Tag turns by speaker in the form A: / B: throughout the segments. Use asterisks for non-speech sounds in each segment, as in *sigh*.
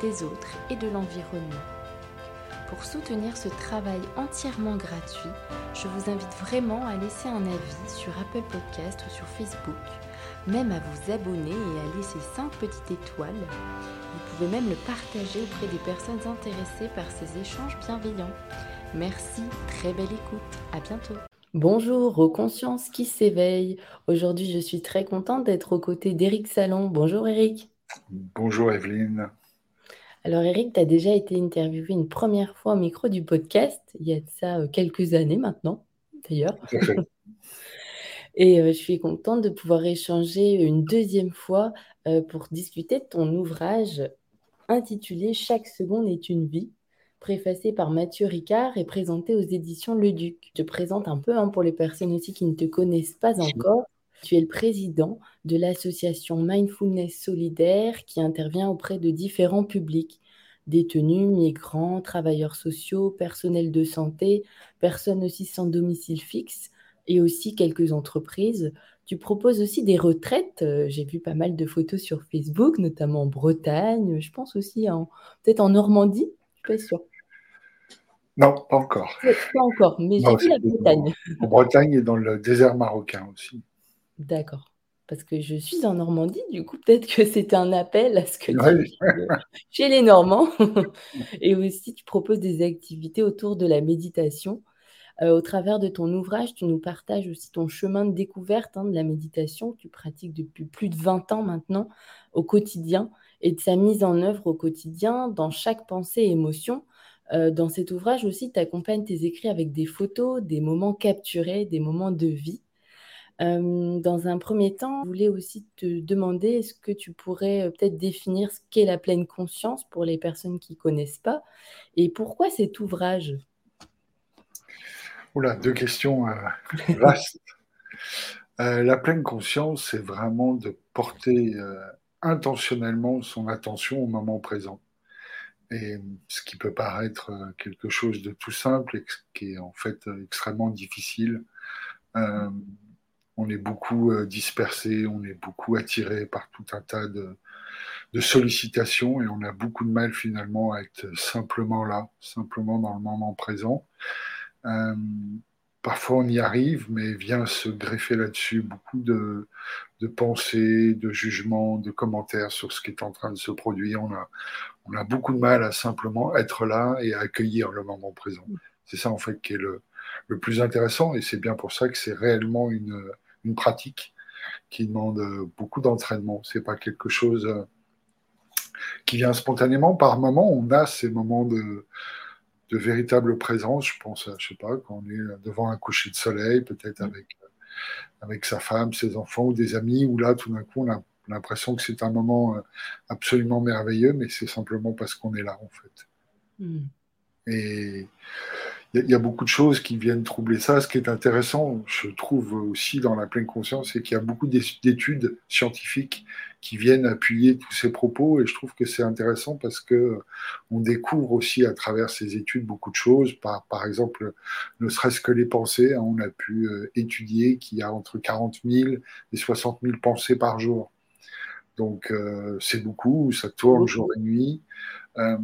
A: des autres et de l'environnement. Pour soutenir ce travail entièrement gratuit, je vous invite vraiment à laisser un avis sur Apple Podcast ou sur Facebook, même à vous abonner et à laisser 5 petites étoiles. Vous pouvez même le partager auprès des personnes intéressées par ces échanges bienveillants. Merci, très belle écoute, à bientôt. Bonjour aux consciences qui s'éveillent. Aujourd'hui, je suis très contente d'être aux côtés d'Éric Salon. Bonjour Eric.
B: Bonjour Evelyne.
A: Alors Eric, tu as déjà été interviewé une première fois au micro du podcast, il y a de ça euh, quelques années maintenant, d'ailleurs. *laughs* Et euh, je suis contente de pouvoir échanger une deuxième fois euh, pour discuter de ton ouvrage intitulé Chaque seconde est une vie, préfacé par Mathieu Ricard et présenté aux éditions Le Duc. Je te présente un peu hein, pour les personnes aussi qui ne te connaissent pas encore. Tu es le président de l'association Mindfulness Solidaire qui intervient auprès de différents publics détenus, migrants, travailleurs sociaux, personnels de santé, personnes aussi sans domicile fixe et aussi quelques entreprises. Tu proposes aussi des retraites. Euh, j'ai vu pas mal de photos sur Facebook, notamment en Bretagne, je pense aussi en peut-être en Normandie, je suis pas sûre.
B: Non, pas encore.
A: Pas encore, mais j'ai vu la Bretagne.
B: En Bretagne et dans le désert marocain aussi.
A: D'accord. Parce que je suis en Normandie, du coup, peut-être que c'est un appel à ce que tu chez les Normands. *laughs* Et aussi, tu proposes des activités autour de la méditation. Euh, au travers de ton ouvrage, tu nous partages aussi ton chemin de découverte hein, de la méditation que tu pratiques depuis plus de 20 ans maintenant au quotidien et de sa mise en œuvre au quotidien dans chaque pensée et émotion. Euh, dans cet ouvrage aussi, tu accompagnes tes écrits avec des photos, des moments capturés, des moments de vie. Euh, dans un premier temps, je voulais aussi te demander, est-ce que tu pourrais euh, peut-être définir ce qu'est la pleine conscience pour les personnes qui ne connaissent pas et pourquoi cet ouvrage?
B: Oula, deux questions euh, *laughs* vastes. la pleine conscience, c'est vraiment de porter intentionnellement son attention au moment présent. Et ce qui peut paraître quelque chose de tout simple et qui est en fait extrêmement difficile on est beaucoup euh, dispersé, on est beaucoup attiré par tout un tas de, sollicitations et on a beaucoup de mal finalement à être simplement là, simplement dans le moment présent. Euh, parfois on y arrive, mais vient se greffer là-dessus beaucoup de, pensées, de jugements, de commentaires sur ce qui est en train de se produire. On a, beaucoup de mal à simplement être là et à accueillir le moment présent. C'est ça en fait qui est le plus intéressant et c'est bien pour ça que c'est réellement une, une pratique qui demande beaucoup d'entraînement. C'est pas quelque chose euh, qui vient spontanément. Par moment, on a ces moments de, de véritable présence. Je pense, je sais pas, quand on est devant un coucher de soleil, peut-être avec, avec sa femme, ses enfants ou des amis, où là, tout d'un coup, on a l'impression que c'est un moment euh, absolument merveilleux, mais c'est simplement parce qu'on est là, en fait. Et il y, a beaucoup de choses qui viennent troubler ça. Ce qui est intéressant, je trouve aussi dans la pleine conscience, c'est qu'il y a beaucoup d'études scientifiques qui viennent appuyer tous ces propos. Et je trouve que c'est intéressant parce que on découvre aussi à travers ces études beaucoup de choses. Par, par exemple, ne serait-ce que les pensées. Hein, on a pu euh, étudier qu'il y a entre 40 000 et 60 000 pensées par jour. Donc euh, c'est beaucoup, ça tourne jour et nuit. Euh,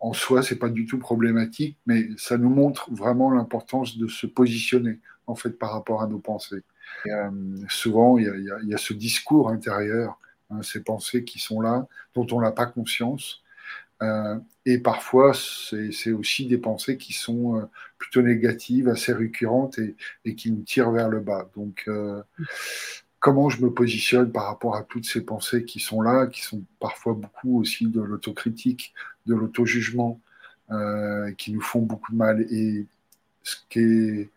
B: en soi, c'est pas du tout problématique, mais ça nous montre vraiment l'importance de se positionner en fait par rapport à nos pensées. Euh, souvent, il y, a, ce discours intérieur, hein, ces pensées qui sont là, dont on n'a pas conscience. Euh, et parfois, c'est aussi des pensées qui sont euh, plutôt négatives, assez récurrentes et, et, qui nous tirent vers le bas. Donc, comment je me positionne par rapport à toutes ces pensées qui sont là, qui sont parfois beaucoup aussi de l'autocritique, de l'auto-jugement, euh, qui nous font beaucoup de mal. Et ce qui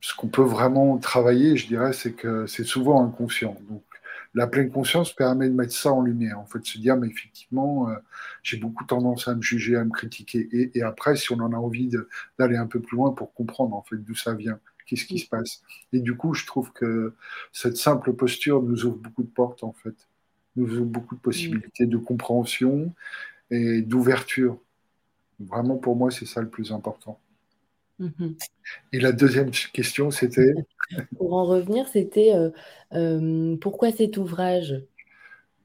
B: ce qu'on peut vraiment travailler, je dirais, c'est que c'est souvent inconscient. Donc, la pleine conscience permet de mettre ça en lumière, en fait, se dire, mais effectivement, euh, j'ai beaucoup tendance à me juger, à me critiquer. Et, après, si on en a envie d'aller un peu plus loin pour comprendre, en fait, d'où ça vient, qu'est-ce qui se passe. Et du coup, je trouve que cette simple posture nous ouvre beaucoup de portes, en fait, nous ouvre beaucoup de possibilités de compréhension et d'ouverture. Vraiment, pour moi, c'est ça le plus important. Mhm. Et la deuxième question, c'était *laughs*
A: Pour en revenir, c'était euh, euh, pourquoi cet ouvrage?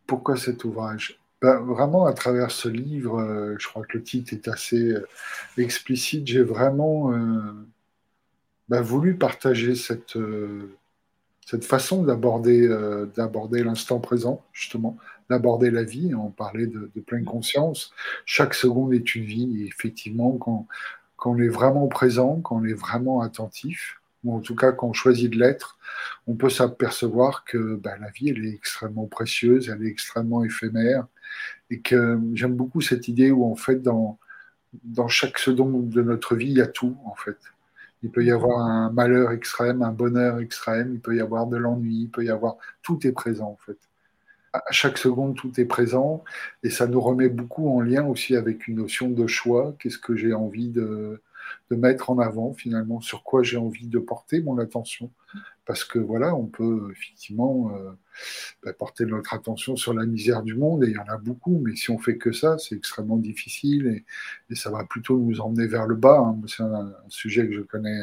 B: Pourquoi cet ouvrage? Ben, Vraiment, à travers ce livre, euh, je crois que le titre est assez explicite, j'ai vraiment ben, voulu partager cette, cette façon d'aborder d'aborder l'instant présent, justement, d'aborder la vie. On parlait de, pleine conscience. Chaque seconde est une vie. Et effectivement, quand, on est vraiment présent, quand on est vraiment attentif, ou en tout cas quand on choisit de l'être, on peut s'apercevoir que ben, la vie, elle est extrêmement précieuse, elle est extrêmement éphémère, et que j'aime beaucoup cette idée où en fait, dans, dans chaque seconde de notre vie, il y a tout, en fait. Il peut y avoir un malheur extrême, un bonheur extrême, il peut y avoir de l'ennui, il peut y avoir... Tout est présent, en fait à chaque seconde, tout est présent et ça nous remet beaucoup en lien aussi avec une notion de choix. Qu'est-ce que j'ai envie de, mettre en avant finalement, sur quoi j'ai envie de porter mon attention. Parce que voilà, on peut effectivement euh, bah, porter notre attention sur la misère du monde et il y en a beaucoup, mais si on fait que ça, c'est extrêmement difficile et, ça va plutôt nous emmener vers le bas. Hein. C'est un, sujet que je connais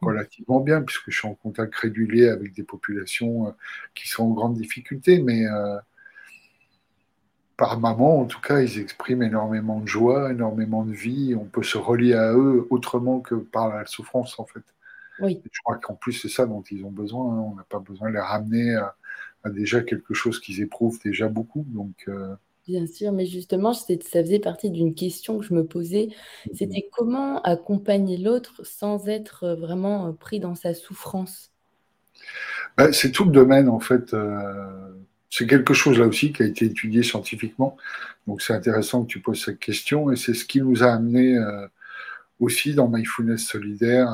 B: relativement bien puisque je suis en contact régulier avec des populations euh, qui sont en grande difficulté, mais euh, par moment, en tout cas, ils expriment énormément de joie, énormément de vie. On peut se relier à eux autrement que par la souffrance, en fait. Oui. je crois qu'en plus, c'est ça dont ils ont besoin. Hein. On n'a pas besoin de les ramener à, déjà quelque chose qu'ils éprouvent déjà beaucoup. Donc, euh,
A: Bien sûr, mais justement, ça faisait partie d'une question que je me posais. Mm-hmm. C'était comment accompagner l'autre sans être vraiment euh, pris dans sa souffrance?
B: Bah, C'est tout le domaine, en fait. Euh, c'est quelque chose là aussi qui a été étudié scientifiquement. Donc c'est intéressant que tu poses cette question et c'est ce qui nous a amené euh, aussi dans Mindfulness Solidaire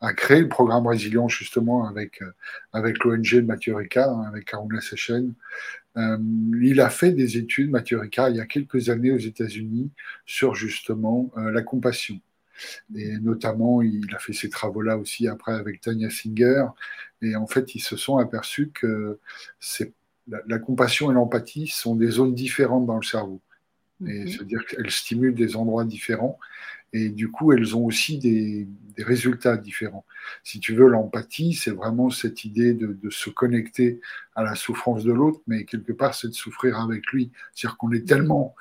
B: à, créer le programme Résilience justement avec, euh, avec l'ONG de Mathieu Ricard, hein, avec Karuna Sechen. Euh, il a fait des études, Mathieu Ricard, il y a quelques années aux États-Unis sur justement la compassion. Et notamment, il a fait ces travaux-là aussi après avec Tanya Singer. Et en fait, ils se sont aperçus que c'est la, compassion et l'empathie sont des zones différentes dans le cerveau. Mhm. C'est-à-dire qu'elles stimulent des endroits différents et du coup, elles ont aussi des, résultats différents. Si tu veux, l'empathie, c'est vraiment cette idée de, se connecter à la souffrance de l'autre, mais quelque part, c'est de souffrir avec lui. C'est-à-dire qu'on est tellement,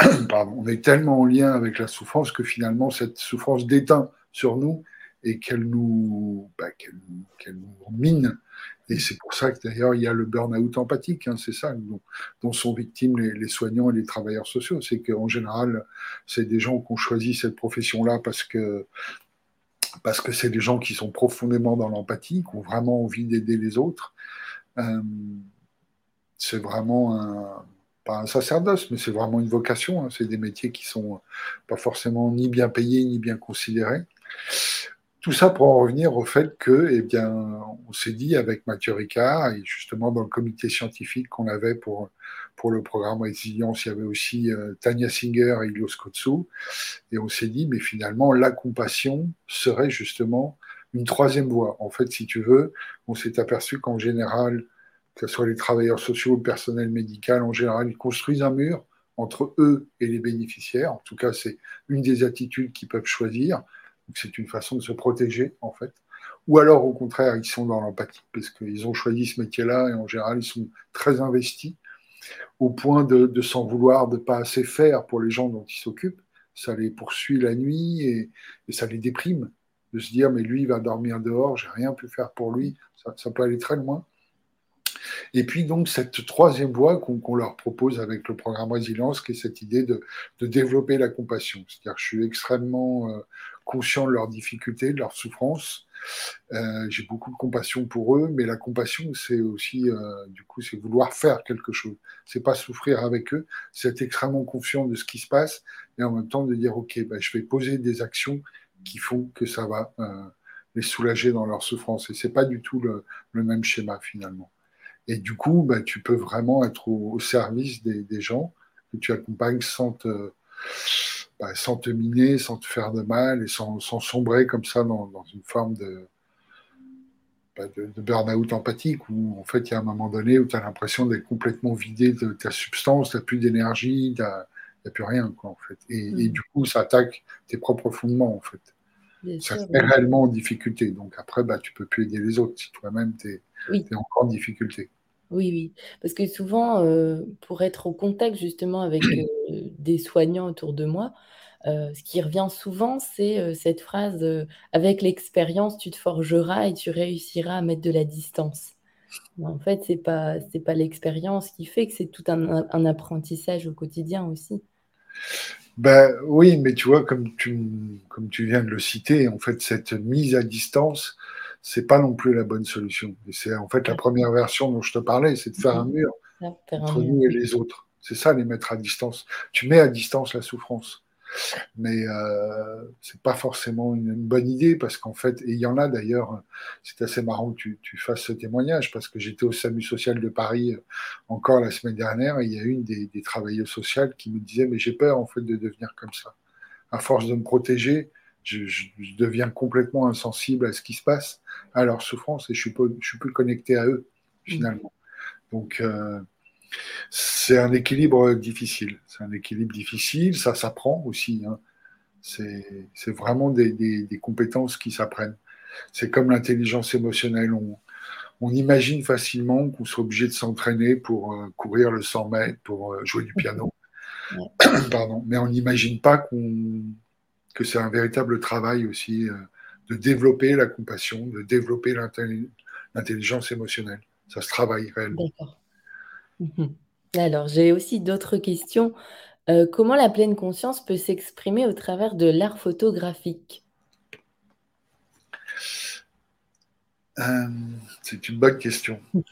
B: *coughs* pardon, on est tellement en lien avec la souffrance que finalement, cette souffrance déteint sur nous et qu'elle nous, bah, nous mine et c'est pour ça que d'ailleurs, il y a le burn-out empathique, hein, c'est ça, dont, sont victimes les, soignants et les travailleurs sociaux. C'est qu'en général, c'est des gens qui ont choisi cette profession-là parce que parce que c'est des gens qui sont profondément dans l'empathie, qui ont vraiment envie d'aider les autres. Euh, c'est vraiment un, pas un sacerdoce, mais c'est vraiment une vocation. Hein. C'est des métiers qui sont pas forcément ni bien payés ni bien considérés. Tout ça pour en revenir au fait que, eh bien, on s'est dit avec Mathieu Ricard, et justement dans le comité scientifique qu'on avait pour, pour le programme Résilience, il y avait aussi euh, Tania Singer et Ilios Kotsou, et on s'est dit, mais finalement, la compassion serait justement une troisième voie. En fait, si tu veux, on s'est aperçu qu'en général, que ce soit les travailleurs sociaux, le personnel médical, en général, ils construisent un mur entre eux et les bénéficiaires. En tout cas, c'est une des attitudes qu'ils peuvent choisir c'est une façon de se protéger, en fait. Ou alors, au contraire, ils sont dans l'empathie, parce qu'ils ont choisi ce métier-là, et en général, ils sont très investis, au point de, s'en vouloir de pas assez faire pour les gens dont ils s'occupent. Ça les poursuit la nuit et, ça les déprime de se dire, mais lui, va dormir dehors, j'ai rien pu faire pour lui. Ça, peut aller très loin. Et puis donc cette troisième voie qu'on leur propose avec le programme Résilience, qui est cette idée de, développer la compassion. C'est-à-dire que je suis extrêmement euh, conscient de leurs difficultés, de leurs souffrances. Euh, j'ai beaucoup de compassion pour eux, mais la compassion, c'est aussi, euh, du coup, c'est vouloir faire quelque chose. C'est pas souffrir avec eux, c'est être extrêmement confiant de ce qui se passe et en même temps de dire, ok, ben, je vais poser des actions qui font que ça va les soulager dans leur souffrance. Et c'est pas du tout le, même schéma finalement. Et du coup, bah, tu peux vraiment être au, service des, gens que tu accompagnes sans te, bah, sans te miner, sans te faire de mal et sans, sombrer comme ça dans, une forme de, bah, de, burn-out empathique où en fait il y a un moment donné où tu as l'impression d'être complètement vidé de ta substance, tu n'as plus d'énergie, tu a plus rien, quoi, en fait. Et, mm. du coup, ça attaque tes propres fondements, en fait. ça te met réellement en difficulté. Donc après, bah, tu peux plus aider les autres si toi-même, tu es, encore en difficulté.
A: Oui, oui. Parce que souvent, euh, pour être au contact justement avec *clears throat* euh, des soignants autour de moi, euh, ce qui revient souvent, c'est cette phrase Avec l'expérience, tu te forgeras et tu réussiras à mettre de la distance. En fait, c'est pas c'est pas l'expérience qui fait que c'est tout un, apprentissage au quotidien aussi.
B: Ben, oui, mais tu vois, comme tu, comme tu viens de le citer, en fait, cette mise à distance, c'est pas non plus la bonne solution. c'est en fait la première version dont je te parlais, c'est de faire un mur entre nous et les autres. C'est ça, les mettre à distance. Tu mets à distance la souffrance. Mais euh, c'est pas forcément une, bonne idée parce qu'en fait, et il y en a d'ailleurs, c'est assez marrant que tu, tu, fasses ce témoignage parce que j'étais au SAMU social de Paris euh, encore la semaine dernière et il y a une des, des travailleuses sociales qui me disait mais j'ai peur en fait de devenir comme ça. À force de me protéger, je, je, deviens complètement insensible à ce qui se passe, à leur souffrance et je suis, je suis plus connecté à eux finalement. Donc euh, c'est un équilibre difficile. C'est un équilibre difficile, ça s'apprend aussi. Hein. C'est vraiment des, compétences qui s'apprennent. C'est comme l'intelligence émotionnelle. On, imagine facilement qu'on soit obligé de s'entraîner pour euh, courir le 100 mètres, pour euh, jouer du piano. *coughs* Pardon. Mais on n'imagine pas que c'est un véritable travail aussi euh, de développer la compassion, de développer l'intelligence émotionnelle. Ça se travaille réellement. D'accord.
A: Mhm. Alors, j'ai aussi d'autres questions. Euh, comment la pleine conscience peut s'exprimer au travers de l'art photographique?
B: Euh, c'est une bonne question. *laughs*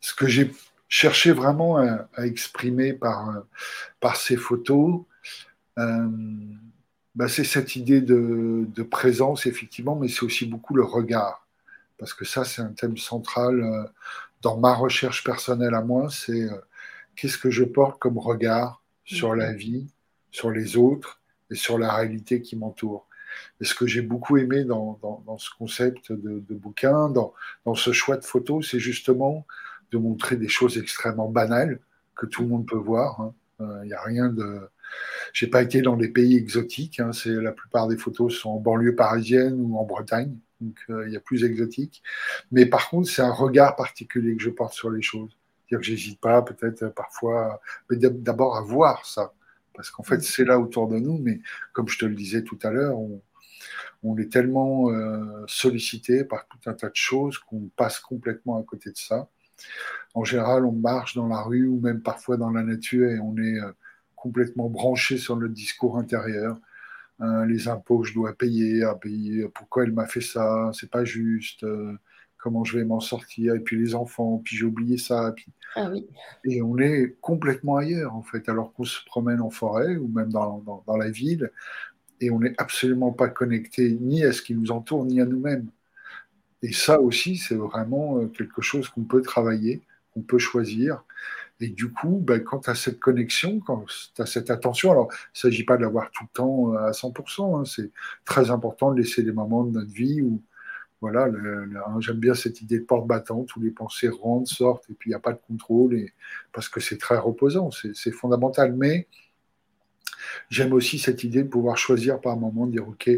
B: Ce que j'ai cherché vraiment à, exprimer par, par ces photos, bah, c'est cette idée de, de présence, effectivement, mais c'est aussi beaucoup le regard. Parce que ça, c'est un thème central dans ma recherche personnelle à moi, c'est euh, qu'est-ce que je porte comme regard sur la vie, sur les autres et sur la réalité qui m'entoure. Et ce que j'ai beaucoup aimé dans, ce concept de, bouquin, dans, ce choix de photos, c'est justement de montrer des choses extrêmement banales que tout le monde peut voir. Il hein. n'y euh, a rien de. J'ai pas été dans des pays exotiques. Hein. C'est la plupart des photos sont en banlieue parisienne ou en Bretagne donc euh, il y a plus exotique. Mais par contre, c'est un regard particulier que je porte sur les choses. C'est-à-dire que j'hésite pas, peut-être euh, parfois, mais d'abord à voir ça, parce qu'en fait, mm. c'est là autour de nous, mais comme je te le disais tout à l'heure, on, est tellement euh, sollicité par tout un tas de choses qu'on passe complètement à côté de ça. En général, on marche dans la rue ou même parfois dans la nature et on est complètement branché sur notre discours intérieur. Hein, les impôts que je dois payer, payer pourquoi elle m'a fait ça, c'est pas juste, euh, comment je vais m'en sortir, et puis les enfants, puis j'ai oublié ça, puis... Ah et on est complètement ailleurs en fait, alors qu'on se promène en forêt ou même dans, dans, la ville, et on n'est absolument pas connecté ni à ce qui nous entoure, ni à nous-mêmes. Et ça aussi, c'est vraiment euh, quelque chose qu'on peut travailler, qu'on peut choisir. Et du coup, ben, quand tu as cette connexion, quand tu as cette attention, alors il ne s'agit pas de l'avoir tout le temps euh, à 100%, hein, c'est très important de laisser des moments de notre vie où, voilà, hein, j'aime bien cette idée de porte battante où les pensées rentrent, sortent, et puis il n'y a pas de contrôle, et, parce que c'est très reposant, c'est fondamental. Mais j'aime aussi cette idée de pouvoir choisir par moment, de dire, OK,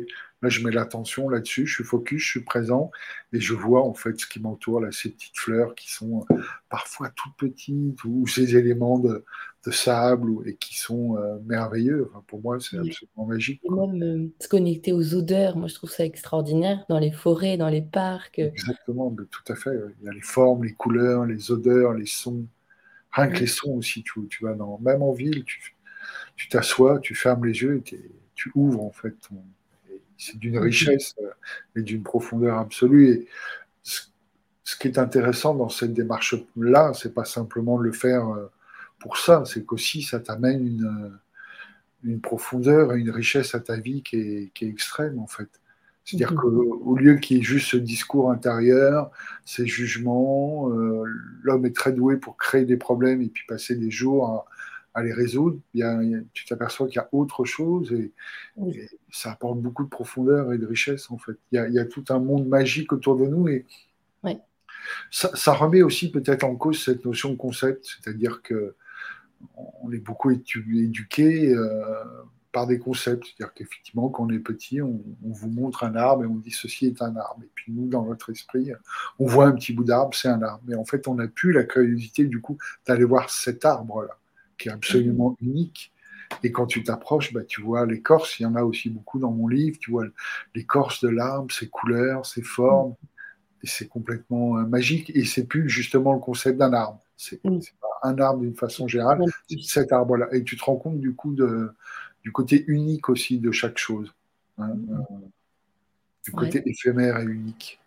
B: Là, je mets l'attention là-dessus, je suis focus, je suis présent et je vois en fait ce qui m'entoure, là, ces petites fleurs qui sont euh, parfois toutes petites ou ces éléments de, sable et qui sont euh, merveilleux. pour moi, c'est absolument magique.
A: Et même euh, se connecter aux odeurs, moi je trouve ça extraordinaire dans les forêts, dans les parcs.
B: Exactement, tout à fait. Il y a les formes, les couleurs, les odeurs, les sons. Rien que les sons aussi, tu, tu vas dans, même en ville, tu t'assois, tu fermes les yeux et tu ouvres en fait ton, c'est d'une richesse euh, et d'une profondeur absolue. Et ce qui est intéressant dans cette démarche-là, c'est pas simplement de le faire euh, pour ça, c'est qu'aussi ça t'amène une, une, profondeur et une richesse à ta vie qui est, qui est extrême en fait. C'est-à-dire mhm. qu'au lieu qu'il y ait juste ce discours intérieur, ces jugements, euh, l'homme est très doué pour créer des problèmes et puis passer des jours à, les résoudre. tu t'aperçois qu'il y a autre chose et, ça apporte beaucoup de profondeur et de richesse en fait. Il y a, tout un monde magique autour de nous et ça, remet aussi peut-être en cause cette notion de concept, c'est-à-dire que on est beaucoup éduqué. Euh, par des concepts. C'est-à-dire qu'effectivement, quand on est petit, on, vous montre un arbre et on dit ceci est un arbre. Et puis nous, dans notre esprit, on voit un petit bout d'arbre, c'est un arbre. Mais en fait, on n'a plus la curiosité du coup d'aller voir cet arbre-là, qui est absolument unique. Et quand tu t'approches, bah, tu vois l'écorce, il y en a aussi beaucoup dans mon livre, tu vois l'écorce de l'arbre, ses couleurs, ses formes, et c'est complètement euh, magique. Et c'est plus justement le concept d'un arbre. C'est pas un arbre d'une façon générale, c'est cet arbre-là. Et tu te rends compte du coup de, du côté unique aussi de chaque chose. Hein, mm. euh, du côté éphémère et unique.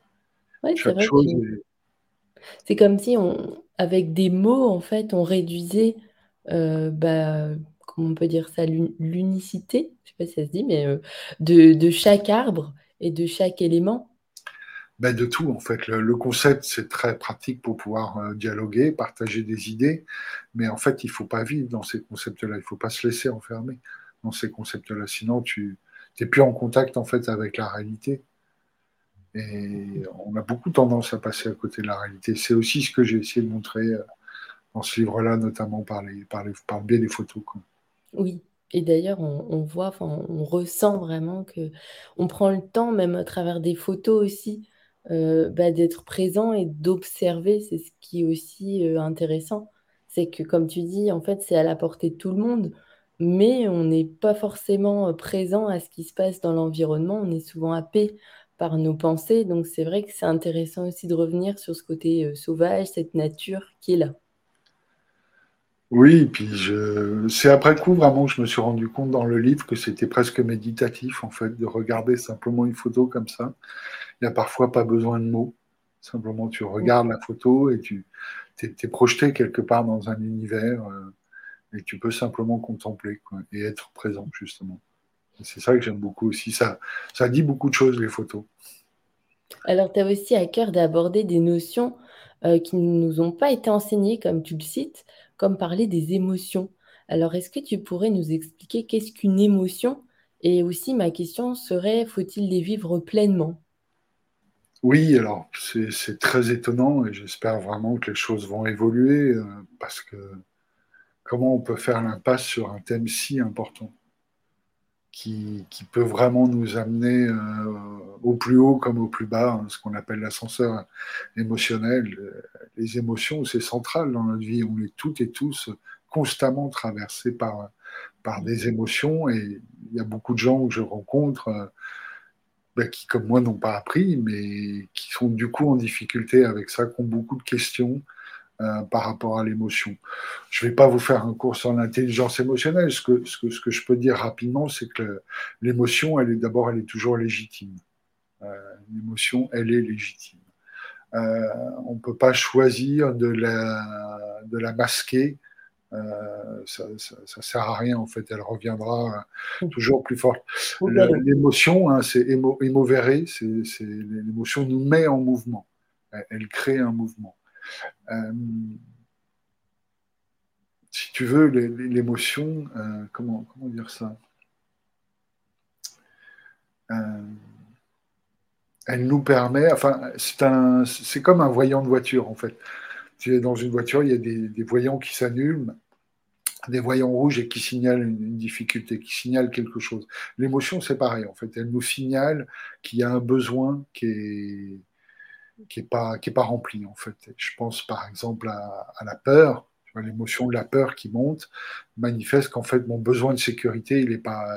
A: c'est comme si on, avec des mots, en fait, on réduisait, bah, comment on peut dire ça, l'unicité, je ne sais pas si ça se dit, mais euh, de, chaque arbre et de chaque élément.
B: Ben de tout, en fait. Le, concept, c'est très pratique pour pouvoir dialoguer, partager des idées, mais en fait, il ne faut pas vivre dans ces concepts-là, il ne faut pas se laisser enfermer dans ces concepts-là. Sinon, tu n'es plus en contact en fait avec la réalité. Et on a beaucoup tendance à passer à côté de la réalité. C'est aussi ce que j'ai essayé de montrer euh, dans ce livre-là, notamment par, les, par, les, par le biais des photos.
A: Oui, et d'ailleurs, on, voit, on ressent vraiment que on prend le temps, même à travers des photos aussi, euh, bah, d'être présent et d'observer. C'est ce qui est aussi euh, intéressant. C'est que, comme tu dis, en fait, c'est à la portée de tout le monde mais on n'est pas forcément présent à ce qui se passe dans l'environnement. On est souvent happé par nos pensées. Donc c'est vrai que c'est intéressant aussi de revenir sur ce côté sauvage, cette nature qui est là.
B: Oui, puis je... c'est après coup vraiment que je me suis rendu compte dans le livre que c'était presque méditatif en fait de regarder simplement une photo comme ça. Il n'y a parfois pas besoin de mots. Simplement tu regardes la photo et tu es, projeté quelque part dans un univers et tu peux simplement contempler et être présent justement. C'est ça que j'aime beaucoup aussi. Ça, ça dit beaucoup de choses, les photos.
A: Alors, tu as aussi à cœur d'aborder des notions euh, qui ne nous ont pas été enseignées, comme tu le cites, comme parler des émotions. Alors, est-ce que tu pourrais nous expliquer qu'est-ce qu'une émotion? Et aussi, ma question serait, faut-il les vivre pleinement?
B: Oui, alors, c'est très étonnant et j'espère vraiment que les choses vont évoluer euh, parce que comment on peut faire l'impasse sur un thème si important? Qui, peut vraiment nous amener euh, au plus haut comme au plus bas, hein, ce qu'on appelle l'ascenseur émotionnel. Les émotions, c'est central dans notre vie. On est toutes et tous constamment traversés par, par des émotions et il y a beaucoup de gens que je rencontre euh, ben, qui, comme moi, n'ont pas appris, mais qui sont du coup en difficulté avec ça, qui ont beaucoup de questions, euh, par rapport à l'émotion. Je ne vais pas vous faire un cours sur l'intelligence émotionnelle. Ce que, ce, que, ce que, je peux dire rapidement, c'est que l'émotion, elle est d'abord, elle est toujours légitime. Euh, l'émotion, elle est légitime. Euh, on ne peut pas choisir de la, de la masquer. ça ne sert à rien, en fait. Elle reviendra toujours plus forte. L'émotion, hein, c'est émo, l'émotion nous met en mouvement. elle crée un mouvement. Euh, si tu veux, l'émotion, euh, comment, dire ça? Euh, Elle nous permet, enfin, c'est comme un voyant de voiture en fait. Tu es dans une voiture, il y a des, voyants qui s'annulent, des voyants rouges et qui signalent une, difficulté, qui signalent quelque chose. L'émotion, c'est pareil en fait. Elle nous signale qu'il y a un besoin qui est, qui n'est pas, qui pas rempli en fait. Je pense par exemple à, la peur, l'émotion de la peur qui monte, manifeste qu'en fait mon besoin de sécurité il n'est pas,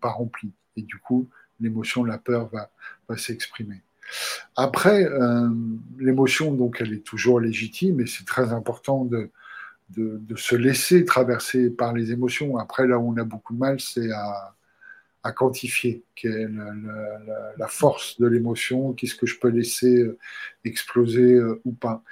B: pas rempli. Et du coup, l'émotion de la peur va, va s'exprimer. Après, euh, l'émotion, donc, elle est toujours légitime et c'est très important de, de, de, se laisser traverser par les émotions. Après, là où on a beaucoup de mal, c'est à, à quantifier, quelle est la, force de l'émotion, qu'est-ce que je peux laisser euh, exploser euh, ou pas.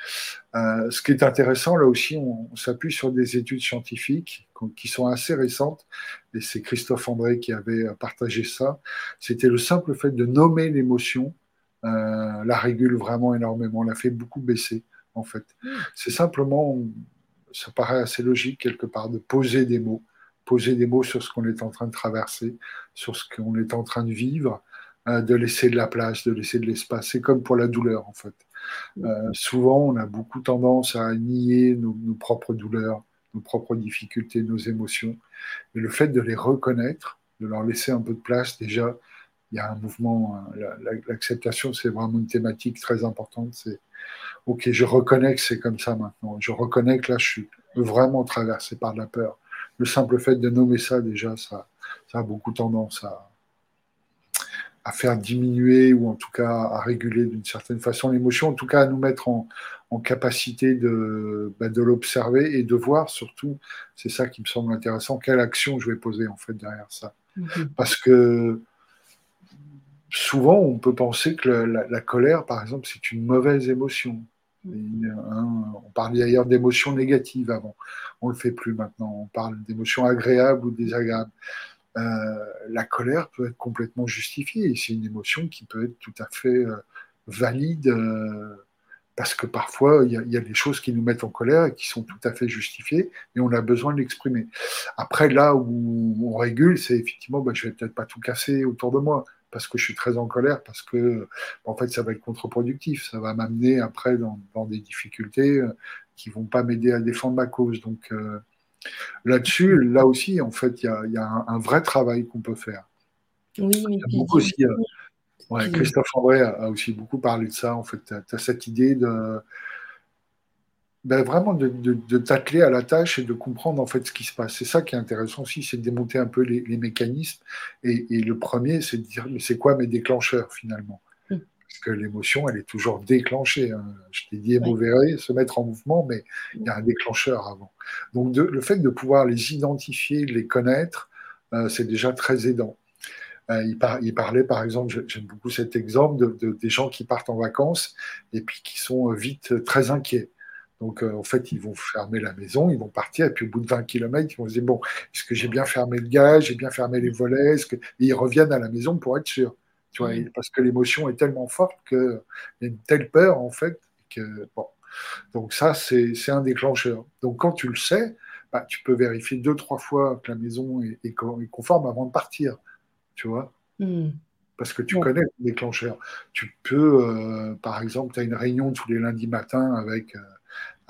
B: Euh, ce qui est intéressant, là aussi, on, s'appuie sur des études scientifiques qui sont assez récentes, et c'est Christophe André qui avait partagé ça. C'était le simple fait de nommer l'émotion, la régule vraiment énormément, la fait beaucoup baisser, en fait. Mmh. C'est simplement, ça paraît assez logique quelque part, de poser des mots poser des mots sur ce qu'on est en train de traverser, sur ce qu'on est en train de vivre, euh, de laisser de la place, de laisser de l'espace. C'est comme pour la douleur, en fait. Euh, souvent, on a beaucoup tendance à nier nos, propres douleurs, nos propres difficultés, nos émotions. Mais le fait de les reconnaître, de leur laisser un peu de place, déjà, il y a un mouvement. Hein. L'acceptation, c'est vraiment une thématique très importante. C'est OK, je reconnais que c'est comme ça maintenant. Je reconnais que là, je suis vraiment traversé par la peur le simple fait de nommer ça, déjà, ça, a beaucoup tendance à, à, faire diminuer ou en tout cas à réguler d'une certaine façon l'émotion, en tout cas à nous mettre en, capacité de, bah, de l'observer et de voir surtout, c'est ça qui me semble intéressant, quelle action je vais poser en fait derrière ça. Mhm. Parce que souvent, on peut penser que la colère, par exemple, c'est une mauvaise émotion. Hein, on parlait d'ailleurs d'émotions négatives avant. On ne le fait plus maintenant. On parle d'émotions agréables ou désagréables. Euh, la colère peut être complètement justifiée. C'est une émotion qui peut être tout à fait euh, valide euh, parce que parfois il y, a des choses qui nous mettent en colère et qui sont tout à fait justifiées et on a besoin de l'exprimer. Après, là où on régule, c'est effectivement, bah, je vais peut-être pas tout casser autour de moi parce que je suis très en colère, parce que en fait ça va être contre-productif, ça va m'amener après dans, des difficultés euh, qui vont pas m'aider à défendre ma cause. Donc euh, là-dessus, là aussi, en fait, il y a, un, vrai travail qu'on peut faire. Oui, mais beaucoup aussi, euh, Christophe André a, aussi beaucoup parlé de ça. En fait, tu as, cette idée de ben vraiment de, t'atteler à la tâche et de comprendre en fait ce qui se passe. C'est ça qui est intéressant aussi, c'est de démonter un peu les, mécanismes. Et, le premier, c'est de dire, mais c'est quoi mes déclencheurs finalement? Mm. Parce que l'émotion, elle est toujours déclenchée. Hein. Je t'ai dit émouvérer, se mettre en mouvement, mais il y a un déclencheur avant. Donc le fait de pouvoir les identifier, les connaître, euh, c'est déjà très aidant. Euh, il, il, parlait, par exemple, j'aime beaucoup cet exemple de, des gens qui partent en vacances et puis qui sont vite très inquiets. Donc, euh, en fait, ils vont fermer la maison, ils vont partir, et puis au bout de 20 km, ils vont se dire, bon, est-ce que j'ai bien fermé le gaz, j'ai bien fermé les volets, que... et ils reviennent à la maison pour être sûrs. Tu vois, parce que l'émotion est tellement forte qu'il y a une telle peur, en fait, que, bon. Donc ça, c'est un déclencheur. Donc quand tu le sais, bah, tu peux vérifier deux, trois fois que la maison est, conforme avant de partir, tu vois. Hmm. Parce que tu connais le déclencheur. Tu peux, euh, par exemple, tu as une réunion tous les lundis matins avec... Euh,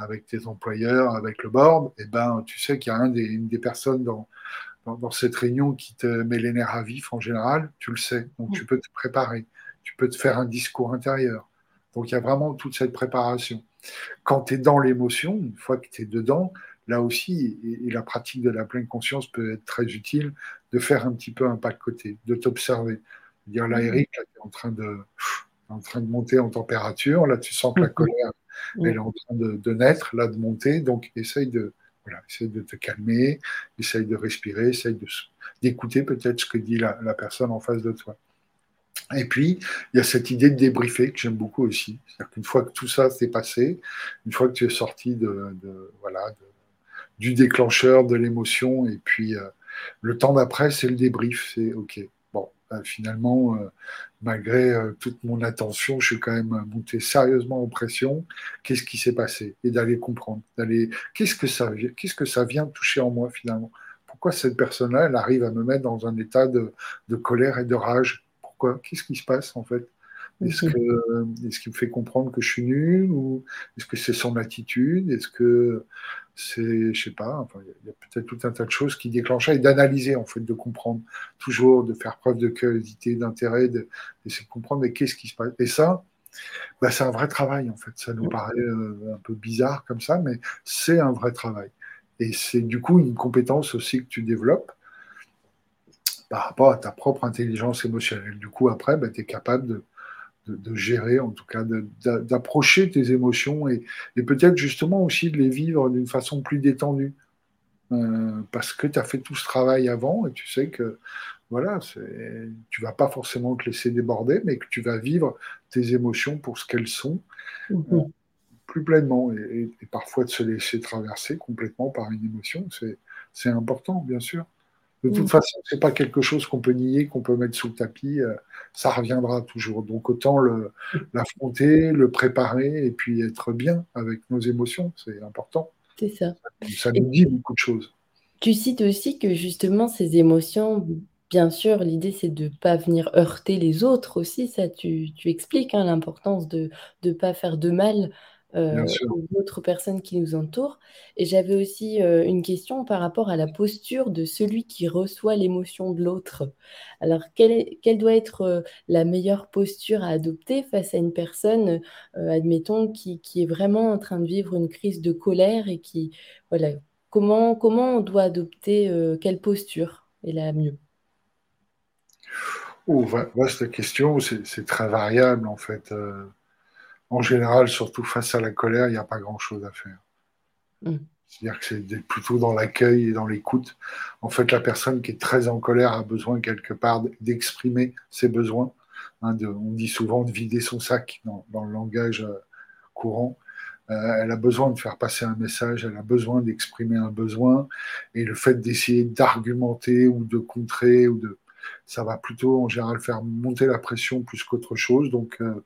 B: avec tes employeurs, avec le board, et eh ben, tu sais qu'il y a un des, une des personnes dans, dans, cette réunion qui te met les nerfs à vif en général, tu le sais. Donc, tu peux te préparer. Tu peux te faire un discours intérieur. Donc, il y a vraiment toute cette préparation. Quand tu es dans l'émotion, une fois que tu es dedans, là aussi, et, la pratique de la pleine conscience peut être très utile, de faire un petit peu un pas de côté, de t'observer. Dire là, Eric, tu es en train de en train de monter en température. Là, tu sens que la colère elle est en train de, naître, là, de monter. Donc, essaye de, voilà, de te calmer, essaye de respirer, essaye d'écouter peut-être ce que dit la, personne en face de toi. Et puis, il y a cette idée de débriefer que j'aime beaucoup aussi. C'est-à-dire qu'une fois que tout ça s'est passé, une fois que tu es sorti de, voilà, du déclencheur, de l'émotion, et puis euh, le temps d'après, c'est le débrief. C'est OK, bah, finalement, euh, malgré euh, toute mon attention, je suis quand même monté sérieusement en pression. Qu'est-ce qui s'est passé? Et d'aller comprendre, d'aller, qu'est-ce que ça, qu'est-ce que ça vient toucher en moi finalement? Pourquoi cette personne-là, elle arrive à me mettre dans un état de, de colère et de rage? Pourquoi? Qu'est-ce qui se passe en fait? Est-ce que est-ce qu'il me fait comprendre que je suis nul ou est-ce que c'est son attitude? Est-ce que c'est, je sais pas, il y a, peut-être tout un tas de choses qui déclenchaient et d'analyser en fait, de comprendre toujours, de faire preuve de curiosité, d'intérêt, d'essayer de comprendre mais qu'est-ce qui se passe? Et ça, bah, c'est un vrai travail en fait. Ça nous paraît euh, un peu bizarre comme ça, mais c'est un vrai travail. Et c'est du coup une compétence aussi que tu développes par rapport à ta propre intelligence émotionnelle. Du coup, après, bah, tu es capable de, de, gérer, en tout cas, d'approcher tes émotions et, peut-être justement aussi de les vivre d'une façon plus détendue. Euh, parce que tu as fait tout ce travail avant et tu sais que voilà, tu vas pas forcément te laisser déborder, mais que tu vas vivre tes émotions pour ce qu'elles sont mhm. euh, plus pleinement. Et, parfois de se laisser traverser complètement par une émotion, c'est important, bien sûr. De toute mhm. façon, ce n'est pas quelque chose qu'on peut nier, qu'on peut mettre sous le tapis. Euh, ça reviendra toujours. Donc autant l'affronter, le, préparer et puis être bien avec nos émotions, c'est important.
A: C'est ça.
B: Ça nous dit beaucoup de choses.
A: Tu cites aussi que justement ces émotions Bien sûr, l'idée, c'est de ne pas venir heurter les autres aussi. Ça, tu, expliques hein, l'importance de ne pas faire de mal euh, aux autres personnes qui nous entourent. Et j'avais aussi euh, une question par rapport à la posture de celui qui reçoit l'émotion de l'autre. Alors, quelle, quelle, doit être euh, la meilleure posture à adopter face à une personne, admettons, qui, qui, est vraiment en train de vivre une crise de colère et qui, voilà, comment, comment on doit adopter, quelle posture est la mieux?
B: Oh, vaste question, c'est très variable en fait. Euh, en général, surtout face à la colère, il n'y a pas grand-chose à faire. Mm. C'est-à-dire que c'est plutôt dans l'accueil et dans l'écoute. En fait, la personne qui est très en colère a besoin quelque part d'exprimer ses besoins. Hein, on dit souvent de vider son sac dans, le langage euh, courant. Euh, elle a besoin de faire passer un message, elle a besoin d'exprimer un besoin. Et le fait d'essayer d'argumenter ou de contrer ou de, ça va plutôt en général faire monter la pression plus qu'autre chose. Donc, euh,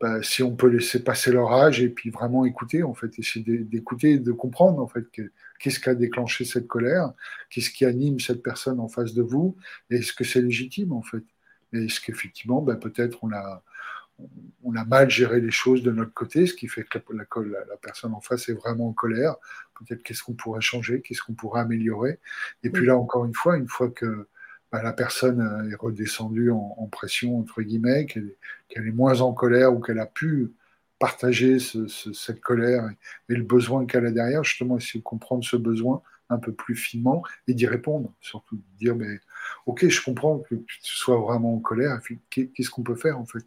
B: bah, si on peut laisser passer leur âge et puis vraiment écouter, en fait, essayer d'écouter et de comprendre, en fait, qu'est-ce qui a déclenché cette colère, qu'est-ce qui anime cette personne en face de vous, et est-ce que c'est légitime, en fait? Est-ce qu'effectivement, bah, peut-être on a, on a mal géré les choses de notre côté, ce qui fait que la, la, la personne en face est vraiment en colère? Peut-être qu'est-ce qu'on pourrait changer, qu'est-ce qu'on pourrait améliorer? Et puis là, encore une fois, une fois que bah, la personne euh, est redescendue en, pression, entre guillemets, qu'elle est moins en colère ou qu'elle a pu partager cette colère et, le besoin qu'elle a derrière, justement essayer de comprendre ce besoin un peu plus finement et d'y répondre, surtout de dire, mais ok, je comprends que tu sois vraiment en colère, qu'est-ce qu'on peut faire en fait?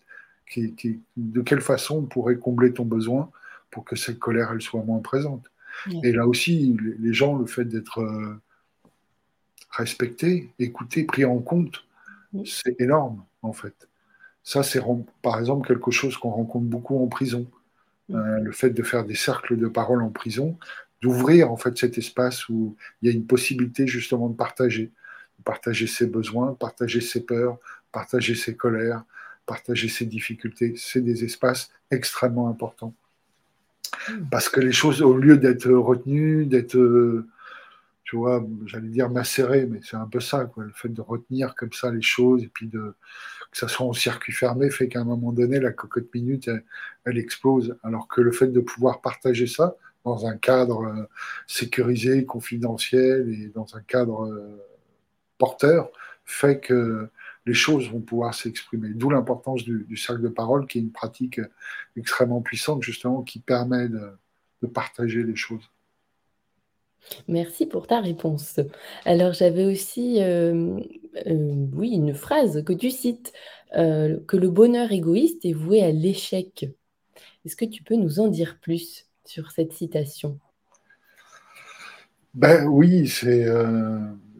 B: De quelle façon on pourrait combler ton besoin pour que cette colère, elle soit moins présente? Et là aussi, les gens, le fait d'être... Euh, respecté, écouté, pris en compte, c'est énorme en fait. Ça, c'est par exemple quelque chose qu'on rencontre beaucoup en prison. Euh, le fait de faire des cercles de parole en prison, d'ouvrir en fait cet espace où il y a une possibilité justement de partager, de partager ses besoins, partager ses peurs, partager ses colères, partager ses difficultés. C'est des espaces extrêmement importants. Parce que les choses, au lieu d'être retenues, d'être euh, tu vois, j'allais dire macérer, mais c'est un peu ça, quoi. Le fait de retenir comme ça les choses et puis de que ça soit en circuit fermé fait qu'à un moment donné, la cocotte minute, elle, explose. Alors que le fait de pouvoir partager ça dans un cadre euh, sécurisé, confidentiel et dans un cadre euh, porteur fait que les choses vont pouvoir s'exprimer. D'où l'importance du, cercle de parole, qui est une pratique extrêmement puissante, justement, qui permet de partager les choses.
A: Merci pour ta réponse. Alors j'avais aussi, euh, euh, oui, une phrase que tu cites, euh, que le bonheur égoïste est voué à l'échec. Est-ce que tu peux nous en dire plus sur cette citation?
B: Ben oui, c'est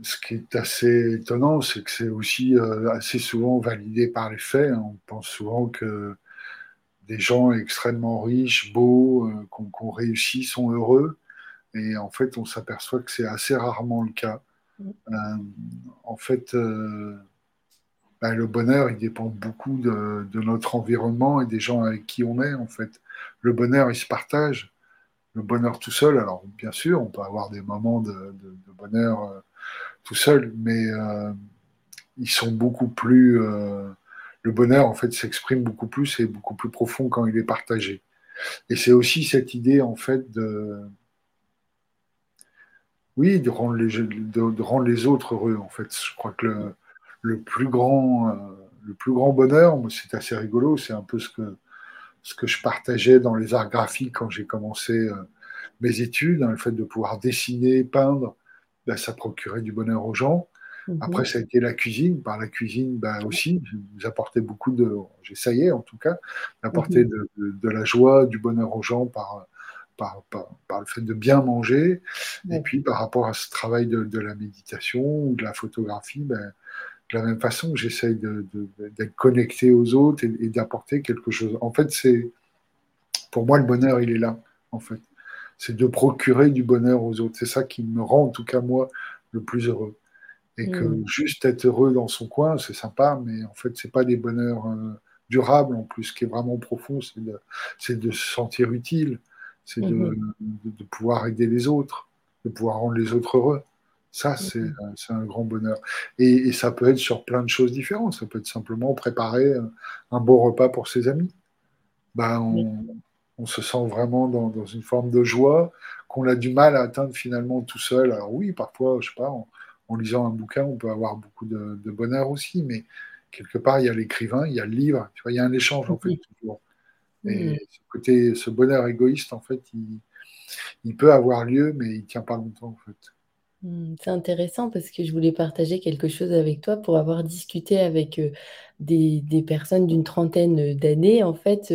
B: ce qui est assez étonnant, c'est que c'est aussi assez souvent validé par les faits. On pense souvent que des gens extrêmement riches, beaux, qu'on qu'on réussit, sont heureux. Et en fait, on s'aperçoit que c'est assez rarement le cas. Mm. Euh, en fait, euh, ben, le bonheur, il dépend beaucoup de, notre environnement et des gens avec qui on est. En fait, le bonheur, il se partage. Le bonheur tout seul, alors bien sûr, on peut avoir des moments de, bonheur euh, tout seul, mais ils sont beaucoup plus. le bonheur, en fait, s'exprime beaucoup plus et beaucoup plus profond quand il est partagé. Et c'est aussi cette idée, en fait, de oui, de rendre, les, de, rendre les autres heureux, en fait. Je crois que le, le plus, grand, euh, le plus grand bonheur, c'est assez rigolo, c'est un peu ce que, ce que je partageais dans les arts graphiques quand j'ai commencé euh, mes études, hein, le fait de pouvoir dessiner, peindre, ben, ça procurait du bonheur aux gens. Mhm. Après, ça a été la cuisine. Par la cuisine, ben, aussi, j'apportais beaucoup de, j'essayais en tout cas, d'apporter mhm. de, de, la joie, du bonheur aux gens par, par, le fait de bien manger. Et puis par rapport à ce travail de, la méditation ou de la photographie, ben, de la même façon, j'essaye d'être connecté aux autres et, d'apporter quelque chose. En fait, c'est pour moi le bonheur, il est là. En fait, c'est de procurer du bonheur aux autres. C'est ça qui me rend, en tout cas moi, le plus heureux. Et que mm. juste être heureux dans son coin, c'est sympa, mais en fait, c'est pas des bonheurs euh, durables. En plus, ce qui est vraiment profond, c'est de, de, se sentir utile, c'est de, mm-hmm. de pouvoir aider les autres, de pouvoir rendre les autres heureux. Ça, c'est un grand bonheur. Et, ça peut être sur plein de choses différentes. Ça peut être simplement préparer un, beau repas pour ses amis. Ben, on, se sent vraiment dans, une forme de joie qu'on a du mal à atteindre finalement tout seul. Alors oui, parfois, je sais pas, en, lisant un bouquin, on peut avoir beaucoup de, bonheur aussi, mais quelque part, il y a l'écrivain, il y a le livre, tu vois, il y a un échange en fait toujours. Et ce côté, ce bonheur égoïste, en fait, il, il peut avoir lieu, mais il tient pas longtemps en fait.
A: Mmh, c'est intéressant parce que je voulais partager quelque chose avec toi pour avoir discuté avec des, personnes d'une trentaine d'années. En fait,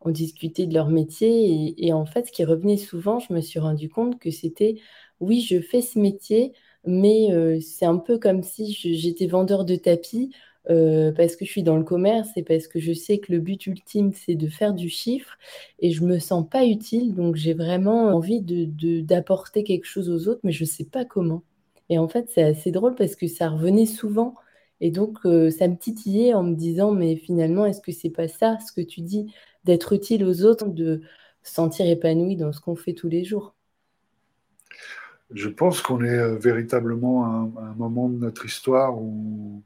A: on discutait de leur métier et, en fait, ce qui revenait souvent, je me suis rendu compte que c'était oui, je fais ce métier, mais c'est un peu comme si j'étais vendeur de tapis. Euh, parce que je suis dans le commerce et parce que je sais que le but ultime, c'est de faire du chiffre et je me sens pas utile. Donc, j'ai vraiment envie de, d'apporter quelque chose aux autres, mais je sais pas comment. Et en fait, c'est assez drôle parce que ça revenait souvent. Et donc, euh, ça me titillait en me disant, mais finalement, est-ce que c'est pas ça, ce que tu dis, d'être utile aux autres, de se sentir épanoui dans ce qu'on fait tous les jours?
B: Je pense qu'on est euh, véritablement à un moment de notre histoire où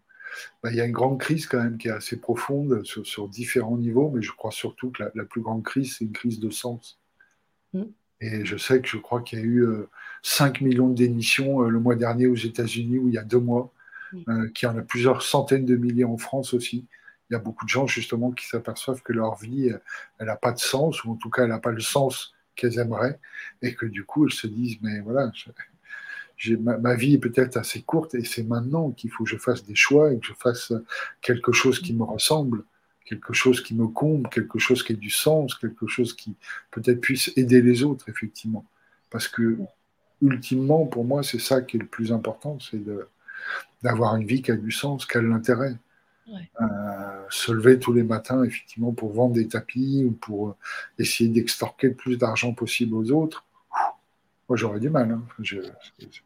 B: bah, il y a une grande crise quand même qui est assez profonde sur, différents niveaux, mais je crois surtout que la, plus grande crise, c'est une crise de sens. Mm. Et je sais que je crois qu'il y a eu 5 euh, millions de démissions euh, le mois dernier aux États-Unis, ou il y a deux mois, mm. euh, qu'il y en a plusieurs centaines de milliers en France aussi. Il y a beaucoup de gens justement qui s'aperçoivent que leur vie, elle n'a pas de sens, ou en tout cas, elle n'a pas le sens qu'elles aimeraient, et que du coup, elles se disent, mais voilà, ma, vie est peut-être assez courte et c'est maintenant qu'il faut que je fasse des choix et que je fasse quelque chose qui me ressemble, quelque chose qui me comble, quelque chose qui ait du sens, quelque chose qui peut-être puisse aider les autres, effectivement. Parce que, ultimement, pour moi, c'est ça qui est le plus important, c'est d'avoir une vie qui a du sens, qui a de l'intérêt. Euh, se lever tous les matins, effectivement, pour vendre des tapis ou pour essayer d'extorquer le plus d'argent possible aux autres, moi j'aurais du mal. Hein.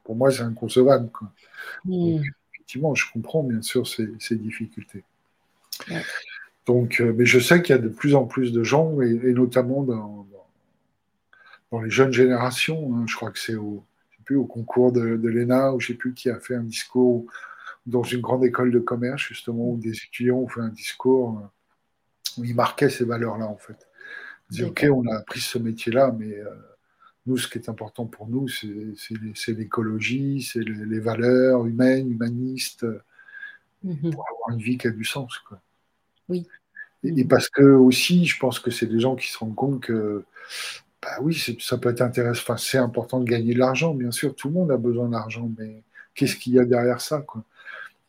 B: pour moi, c'est inconcevable. Hmm. effectivement, je comprends bien sûr ces, difficultés. Donc, euh, mais je sais qu'il y a de plus en plus de gens, et, notamment dans, dans, les jeunes générations. Hein. je crois que c'est au, plus, au concours de, l'ENA, ou je ne sais plus qui a fait un discours dans une grande école de commerce, justement, où des étudiants ont fait un discours euh, où ils marquaient ces valeurs-là, en fait. Ils disaient, OK, on a appris ce métier-là, mais euh, nous, ce qui est important pour nous, c'est l'écologie, c'est les, valeurs humaines, humanistes, mhm. pour avoir une vie qui a du sens. Quoi.
A: Oui.
B: Et, mhm. parce que aussi, je pense que c'est des gens qui se rendent compte que, bah oui, ça peut être intéressant. Enfin, c'est important de gagner de l'argent, bien sûr. Tout le monde a besoin d'argent, mais qu'est-ce qu'il y a derrière ça, quoi?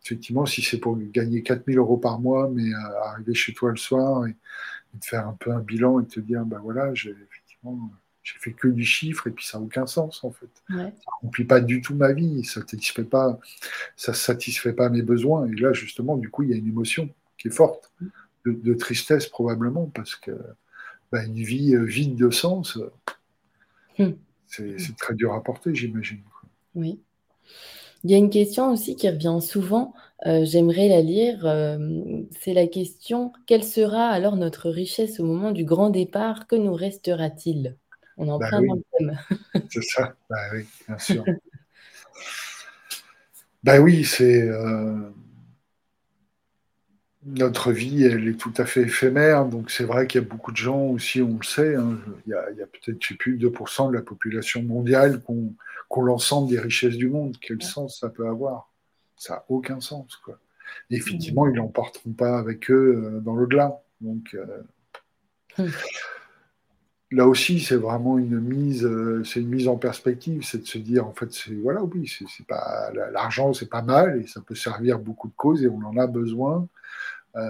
B: Effectivement, si c'est pour gagner 4000 euros par mois, mais arriver chez toi le soir et, et, te faire un peu un bilan et te dire, ben voilà, j'ai effectivement j'ai fait que du chiffre et puis ça n'a aucun sens en fait. Ça ne remplit pas du tout ma vie, ça satisfait pas, ça satisfait pas mes besoins. Et là justement, du coup, il y a une émotion qui est forte, de, tristesse probablement, parce que bah, une vie euh, vide de sens, hum. c'est très dur à porter, j'imagine.
A: Oui. Il y a une question aussi qui revient souvent, euh, j'aimerais la lire, euh, c'est la question quelle sera alors notre richesse au moment du grand départ? Que nous restera-t-il? On est en bah plein dans le thème. *laughs*
B: c'est ça, bah oui, bien sûr. ben oui, c'est. Euh, notre vie, elle est tout à fait éphémère, donc c'est vrai qu'il y a beaucoup de gens aussi, on le sait, hein, il y a, peut-être, je sais plus, 2% de la population mondiale qui ont, l'ensemble des richesses du monde. Quel sens ça peut avoir? Ça n'a aucun sens, quoi. effectivement, ils l'emporteront pas avec eux euh, dans l'au-delà. Donc, euh, hum là aussi, c'est vraiment une mise, euh, c'est une mise en perspective, c'est de se dire, en fait, c'est voilà, oui, c'est pas l'argent, c'est pas mal et ça peut servir beaucoup de causes et on en a besoin, euh,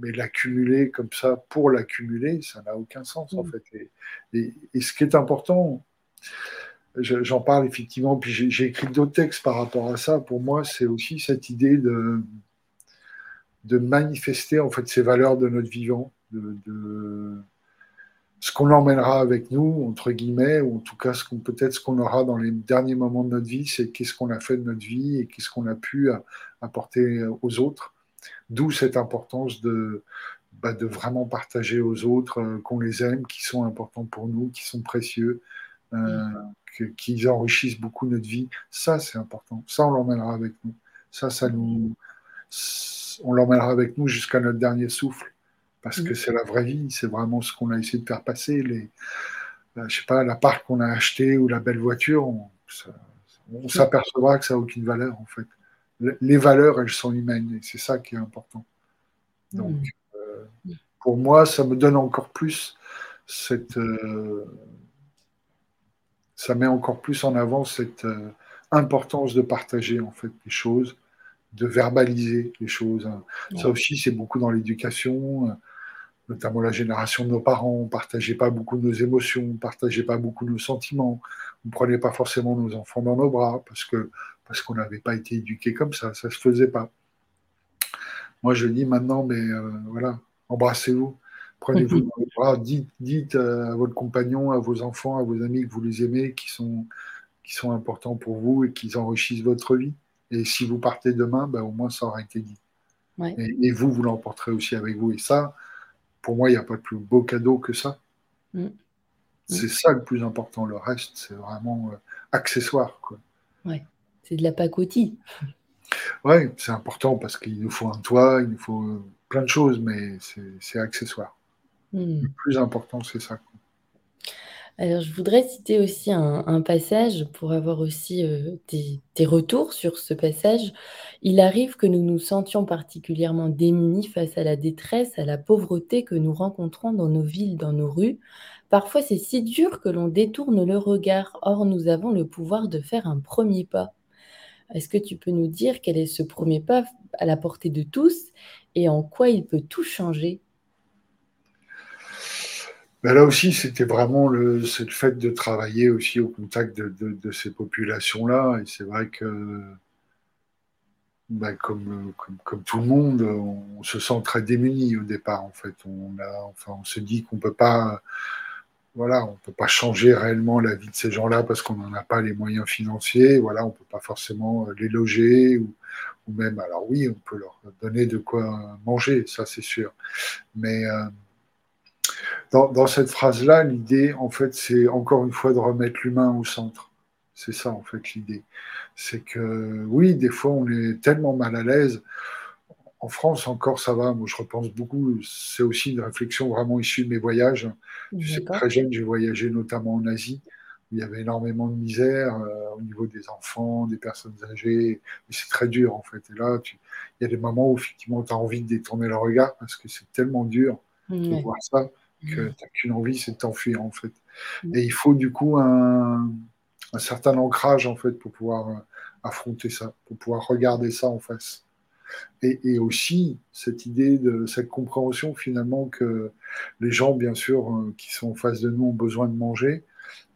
B: mais l'accumuler comme ça pour l'accumuler, ça n'a aucun sens en mm. fait. Et, ce qui est important, j'en parle effectivement, puis j'ai écrit d'autres textes par rapport à ça. Pour moi, c'est aussi cette idée de de manifester en fait ces valeurs de notre vivant, de, ce qu'on emmènera avec nous, entre guillemets, ou en tout cas ce qu'on peut-être ce qu'on aura dans les derniers moments de notre vie, c'est qu'est-ce qu'on a fait de notre vie et qu'est-ce qu'on a pu apporter aux autres. D'où cette importance de, bah, de vraiment partager aux autres euh, qu'on les aime, qui sont importants pour nous, qui sont précieux, euh, qui enrichissent beaucoup notre vie. Ça, c'est important. Ça, on l'emmènera avec nous. Ça, ça nous, on l'emmènera avec nous jusqu'à notre dernier souffle, parce que c'est la vraie vie. C'est vraiment ce qu'on a essayé de faire passer. Les, euh, je sais pas, la part qu'on a acheté ou la belle voiture, on, s'apercevra que ça n'a aucune valeur en fait. Les valeurs, elles sont humaines et c'est ça qui est important. Donc, pour moi, ça me donne encore plus cette. Euh, ça met encore plus en avant cette euh, importance de partager en fait les choses, de verbaliser les choses. Ça aussi, c'est beaucoup dans l'éducation, notamment la génération de nos parents. On ne partageait pas beaucoup nos émotions, on ne partageait pas beaucoup nos sentiments, on ne prenait pas forcément nos enfants dans nos bras parce que parce qu'on n'avait pas été éduqués comme ça, ça ne se faisait pas. Moi, je dis maintenant, mais euh, voilà, embrassez-vous, prenez-vous dans les bras, dites, euh, à votre compagnon, à vos enfants, à vos amis que vous les aimez, qui sont, qui sont importants pour vous et qui enrichissent votre vie. Et si vous partez demain, ben, au moins ça aura été dit. Et, vous, vous l'emporterez aussi avec vous. Et ça, pour moi, il n'y a pas de plus beau cadeau que ça. Mm. C'est ça le plus important. Le reste, c'est vraiment euh, accessoire. Quoi.
A: Ouais. C'est de la pacotille. *laughs*
B: Oui, c'est important parce qu'il nous faut un toit, il nous faut euh, plein de choses, mais c'est accessoire. Hmm. Le plus important, c'est ça.
A: Alors, je voudrais citer aussi un, passage pour avoir aussi euh, des, retours sur ce passage. Il arrive que nous nous sentions particulièrement démunis face à la détresse, à la pauvreté que nous rencontrons dans nos villes, dans nos rues. Parfois, c'est si dur que l'on détourne le regard. Or, nous avons le pouvoir de faire un premier pas. Est-ce que tu peux nous dire quel est ce premier pas à la portée de tous et en quoi il peut tout changer?
B: Ben Là aussi, c'était vraiment le, le, fait de travailler aussi au contact de, ces populations-là. Et c'est vrai que, ben comme, comme, tout le monde, on se sent très démuni au départ. En fait, on, a, enfin, on se dit qu'on peut pas voilà, on peut pas changer réellement la vie de ces gens-là parce qu'on n'en a pas les moyens financiers. Voilà, on peut pas forcément les loger ou, même, alors oui, on peut leur donner de quoi manger, ça c'est sûr. Mais euh, dans, cette phrase-là, l'idée, en fait, c'est encore une fois de remettre l'humain au centre. C'est ça, en fait, l'idée. C'est que oui, des fois, on est tellement mal à l'aise en France encore, ça va. Moi, je repense beaucoup. C'est aussi une réflexion vraiment issue de mes voyages. Je sais, très jeune, j'ai voyagé notamment en Asie. Où il y avait énormément de misère euh, au niveau des enfants, des personnes âgées. c'est très dur, en fait. Et là, il y a des moments où, effectivement, tu as envie de détourner le regard parce que c'est tellement dur de voir ça que tu n'as qu'une envie, c'est de t'enfuir, en fait. Et il faut, du coup, un, un, certain ancrage, en fait, pour pouvoir euh, affronter ça, pour pouvoir regarder ça en face. Et, aussi cette idée de cette compréhension finalement que les gens, bien sûr, euh, qui sont en face de nous ont besoin de manger,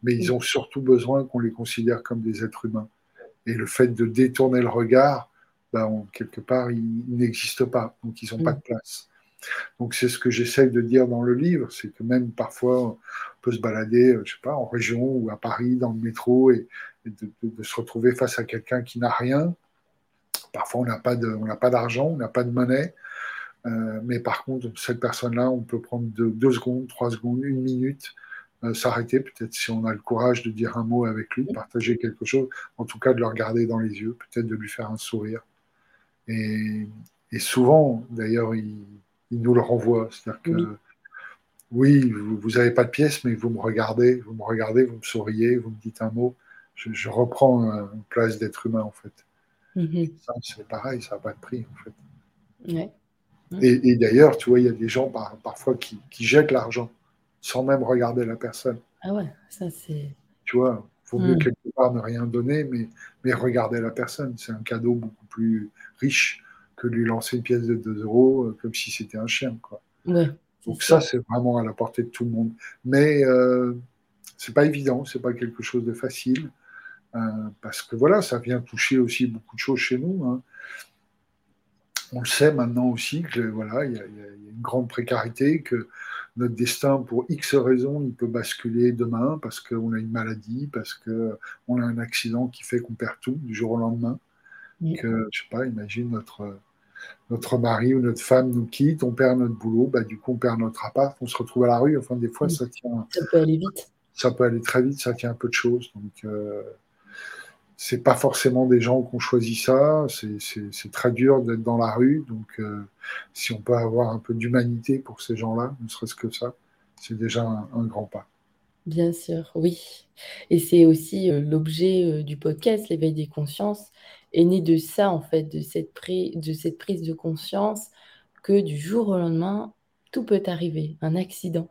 B: mais ils ont surtout besoin qu'on les considère comme des êtres humains. Et le fait de détourner le regard, ben, quelque part, ils, n'existent pas, donc ils n'ont pas de place. Donc c'est ce que j'essaye de dire dans le livre, c'est que même parfois on peut se balader, euh, je sais pas, en région ou à Paris dans le métro et, de, se retrouver face à quelqu'un qui n'a rien Parfois, on n'a pas d'argent, on n'a pas de monnaie. Euh, mais par contre, cette personne-là, on peut prendre deux, secondes, trois secondes, une minute, euh, s'arrêter, peut-être si on a le courage de dire un mot avec lui, de partager quelque chose, en tout cas de le regarder dans les yeux, peut-être de lui faire un sourire. Et, souvent, d'ailleurs, il, nous le renvoie. C'est-à-dire que, oui, vous n'avez pas de pièce, mais vous me regardez, vous me regardez, vous me souriez, vous me dites un mot. Je, je reprends une place d'être humain, en fait. Mhm. c'est pareil, ça n'a pas de prix, en fait. Et, d'ailleurs, tu vois, il y a des gens parfois qui, jettent l'argent sans même regarder la personne.
A: Ah ouais, ça c'est.
B: Tu vois, il vaut mieux mm. quelque part ne rien donner, mais, mais regarder la personne. C'est un cadeau beaucoup plus riche que lui lancer une pièce de 2 euros euh, comme si c'était un chien. Quoi. Donc ça, c'est vraiment à la portée de tout le monde. Mais euh, c'est pas évident, c'est pas quelque chose de facile. Euh, parce que voilà, ça vient toucher aussi beaucoup de choses chez nous. Hein. on le sait maintenant aussi que voilà, il y, a une grande précarité, que notre destin, pour X raisons, il peut basculer demain parce qu'on a une maladie, parce qu'on a un accident qui fait qu'on perd tout du jour au lendemain. Que, je sais pas, imagine notre, notre mari ou notre femme nous quitte, on perd notre boulot, bah, du coup on perd notre appart, on se retrouve à la rue. Enfin, des fois, ça tient.
A: Ça peut aller vite.
B: Ça peut aller très vite, ça tient un peu de choses. Donc, euh, c'est pas forcément des gens qui ont choisi ça. C'est très dur d'être dans la rue. Donc, euh, si on peut avoir un peu d'humanité pour ces gens-là, ne serait-ce que ça, c'est déjà un, grand pas.
A: Bien sûr, oui. Et c'est aussi euh, l'objet euh, du podcast, l'éveil des consciences, est né de ça, en fait, de cette, de cette prise de conscience que du jour au lendemain, tout peut arriver, un accident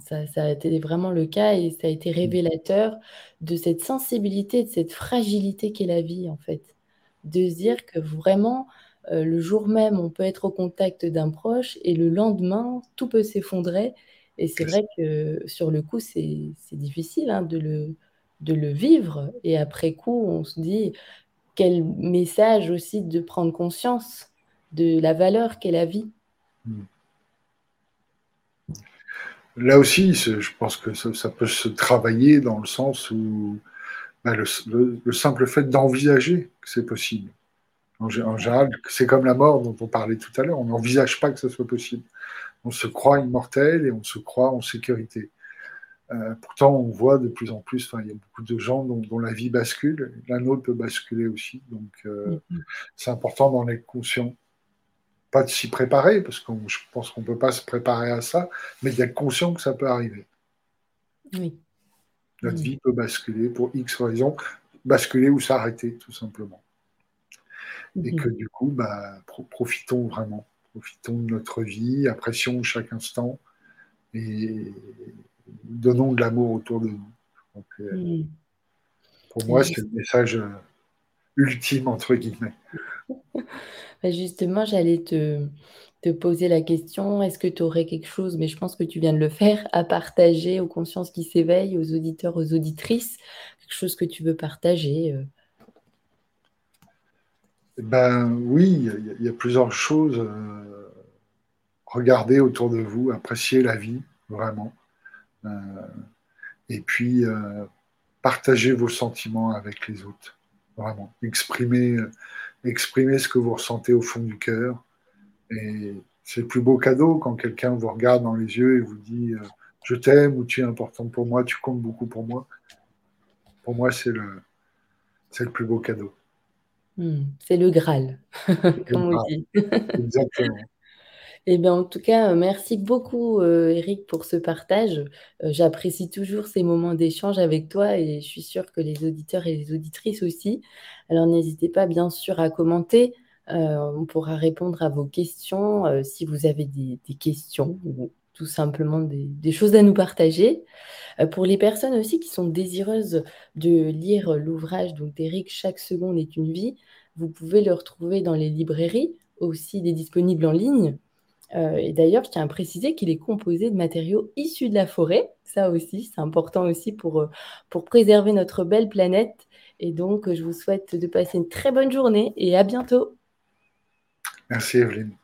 A: ça, a été vraiment le cas et ça a été mmh. révélateur de cette sensibilité, de cette fragilité qu'est la vie, en fait. De se dire que vraiment, euh, le jour même, on peut être au contact d'un proche et le lendemain, tout peut s'effondrer. Et c'est vrai que sur le coup, c'est difficile hein, de, le, de le vivre. Et après coup, on se dit quel message aussi de prendre conscience de la valeur qu'est la vie. Mmh.
B: Là aussi, je pense que ça, peut se travailler dans le sens où bah, le, simple fait d'envisager que c'est possible. En, général, c'est comme la mort dont on parlait tout à l'heure, on n'envisage pas que ce soit possible. On se croit immortel et on se croit en sécurité. Euh, pourtant, on voit de plus en plus, il y a beaucoup de gens dont, la vie bascule, la nôtre peut basculer aussi. Donc, euh, mm-hmm. c'est important d'en être conscient pas de s'y préparer, parce que je pense qu'on ne peut pas se préparer à ça, mais d'être conscient que ça peut arriver.
A: Oui.
B: Notre vie peut basculer pour X raisons, basculer ou s'arrêter, tout simplement. Et mhm. que du coup, bah, profitons vraiment, profitons de notre vie, apprécions chaque instant et donnons de l'amour autour de nous. Euh, pour moi, c'est le message euh, ultime, entre guillemets. *laughs*
A: Bah, justement, j'allais te, te poser la question, est-ce que tu aurais quelque chose, mais je pense que tu viens de le faire, à partager aux consciences qui s'éveillent, aux auditeurs, aux auditrices, quelque chose que tu veux partager euh?
B: Ben oui, il y, a plusieurs choses. Euh, regardez autour de vous, appréciez la vie, vraiment. Euh, et puis, partagez vos sentiments avec les autres, vraiment. Exprimez ce que vous ressentez au fond du cœur. Et c'est le plus beau cadeau quand quelqu'un vous regarde dans les yeux et vous dit euh, je t'aime ou tu es important pour moi, tu comptes beaucoup pour moi. Pour moi, c'est le, c'est le plus beau cadeau.
A: Hmm, c'est le Graal, *laughs* comme on dit.
B: Exactement. *laughs*
A: Eh bien, en tout cas, merci beaucoup, euh, Eric, pour ce partage. Euh, j'apprécie toujours ces moments d'échange avec toi et je suis sûre que les auditeurs et les auditrices aussi. Alors, n'hésitez pas, bien sûr, à commenter. Euh, on pourra répondre à vos questions si vous avez des, questions ou tout simplement des, choses à nous partager. pour les personnes aussi qui sont désireuses de lire l'ouvrage d'Eric, Chaque seconde est une vie, vous pouvez le retrouver dans les librairies, aussi des disponibles en ligne. Euh, et d'ailleurs, je tiens à préciser qu'il est composé de matériaux issus de la forêt. Ça aussi, c'est important aussi pour, euh, pour préserver notre belle planète. Et donc, je vous souhaite de passer une très bonne journée et à bientôt.
B: Merci Evelyne.